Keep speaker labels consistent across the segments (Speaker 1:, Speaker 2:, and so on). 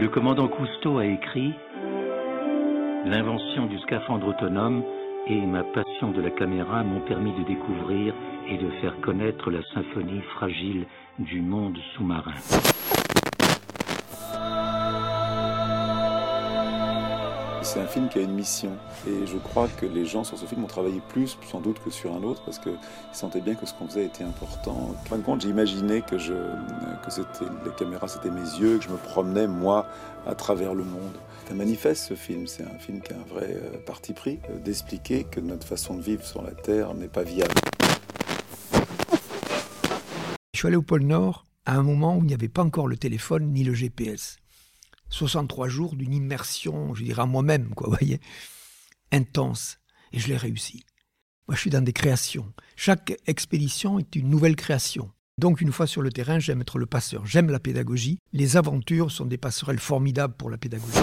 Speaker 1: Le commandant Cousteau a écrit L'invention du scaphandre autonome et ma passion de la caméra m'ont permis de découvrir et de faire connaître la symphonie fragile du monde sous-marin.
Speaker 2: C'est un film qui a une mission. Et je crois que les gens sur ce film ont travaillé plus, sans doute, que sur un autre, parce qu'ils sentaient bien que ce qu'on faisait était important. En fin de compte, j'imaginais que, je, que c'était, les caméras, c'était mes yeux, que je me promenais, moi, à travers le monde. C'est un manifeste, ce film. C'est un film qui a un vrai euh, parti pris, euh, d'expliquer que notre façon de vivre sur la Terre n'est pas viable.
Speaker 3: Je suis allé au pôle Nord à un moment où il n'y avait pas encore le téléphone ni le GPS. 63 jours d'une immersion, je dirais à moi-même, quoi, voyez, intense. Et je l'ai réussi. Moi, je suis dans des créations. Chaque expédition est une nouvelle création. Donc, une fois sur le terrain, j'aime être le passeur. J'aime la pédagogie. Les aventures sont des passerelles formidables pour la pédagogie.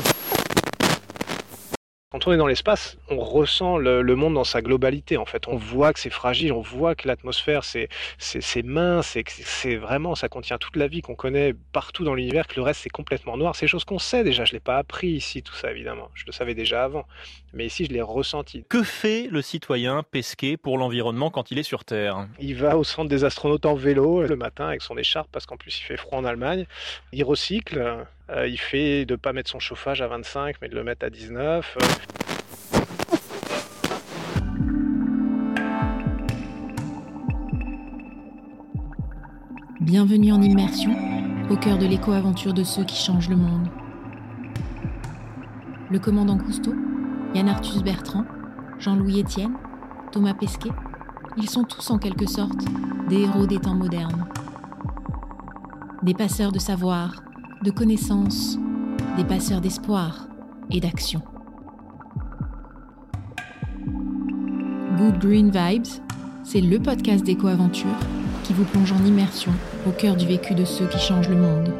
Speaker 4: Quand on est dans l'espace, on ressent le, monde dans sa globalité. En fait, on voit que c'est fragile, on voit que l'atmosphère c'est c'est mince, c'est vraiment ça contient toute la vie qu'on connaît partout dans l'univers. Que le reste c'est complètement noir. C'est des choses qu'on sait déjà. Je l'ai pas appris ici tout ça évidemment. Je le savais déjà avant, mais ici je l'ai ressenti.
Speaker 5: Que fait le citoyen pesqué pour l'environnement quand il est sur Terre?
Speaker 4: Il va au centre des astronautes en vélo le matin avec son écharpe parce qu'en plus il fait froid en Allemagne. Il recycle. Euh, il fait de ne pas mettre son chauffage à 25, mais de le mettre à 19.
Speaker 6: Bienvenue en immersion, au cœur de l'éco-aventure de ceux qui changent le monde. Le commandant Cousteau, Yann Arthus Bertrand, Jean-Louis Etienne, Thomas Pesquet, ils sont tous en quelque sorte des héros des temps modernes. Des passeurs de savoir, de connaissances, des passeurs d'espoir et d'action. Good Green Vibes, c'est le podcast d'éco-aventure qui vous plonge en immersion au cœur du vécu de ceux qui changent le monde.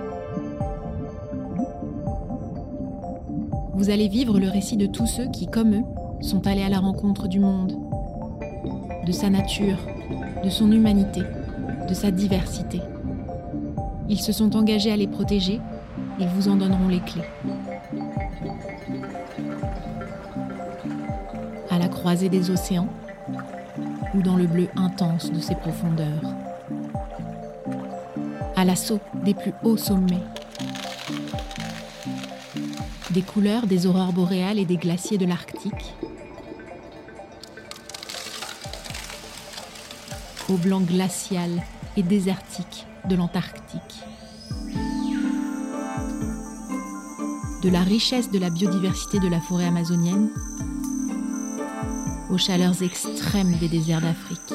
Speaker 6: Vous allez vivre le récit de tous ceux qui, comme eux, sont allés à la rencontre du monde, de sa nature, de son humanité, de sa diversité. Ils se sont engagés à les protéger, ils vous en donneront les clés. À la croisée des océans ou dans le bleu intense de ses profondeurs. À l'assaut des plus hauts sommets. Des couleurs des aurores boréales et des glaciers de l'Arctique. Au blanc glacial et désertique de l'Antarctique. De la richesse de la biodiversité de la forêt amazonienne aux chaleurs extrêmes des déserts d'Afrique.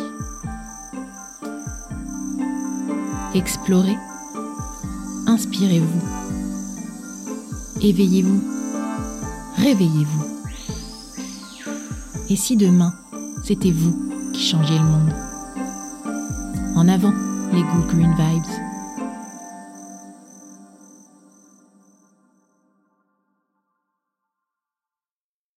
Speaker 6: Explorez, inspirez-vous, éveillez-vous, réveillez-vous. Et si demain, c'était vous qui changiez le monde? En avant les Good Green Vibes.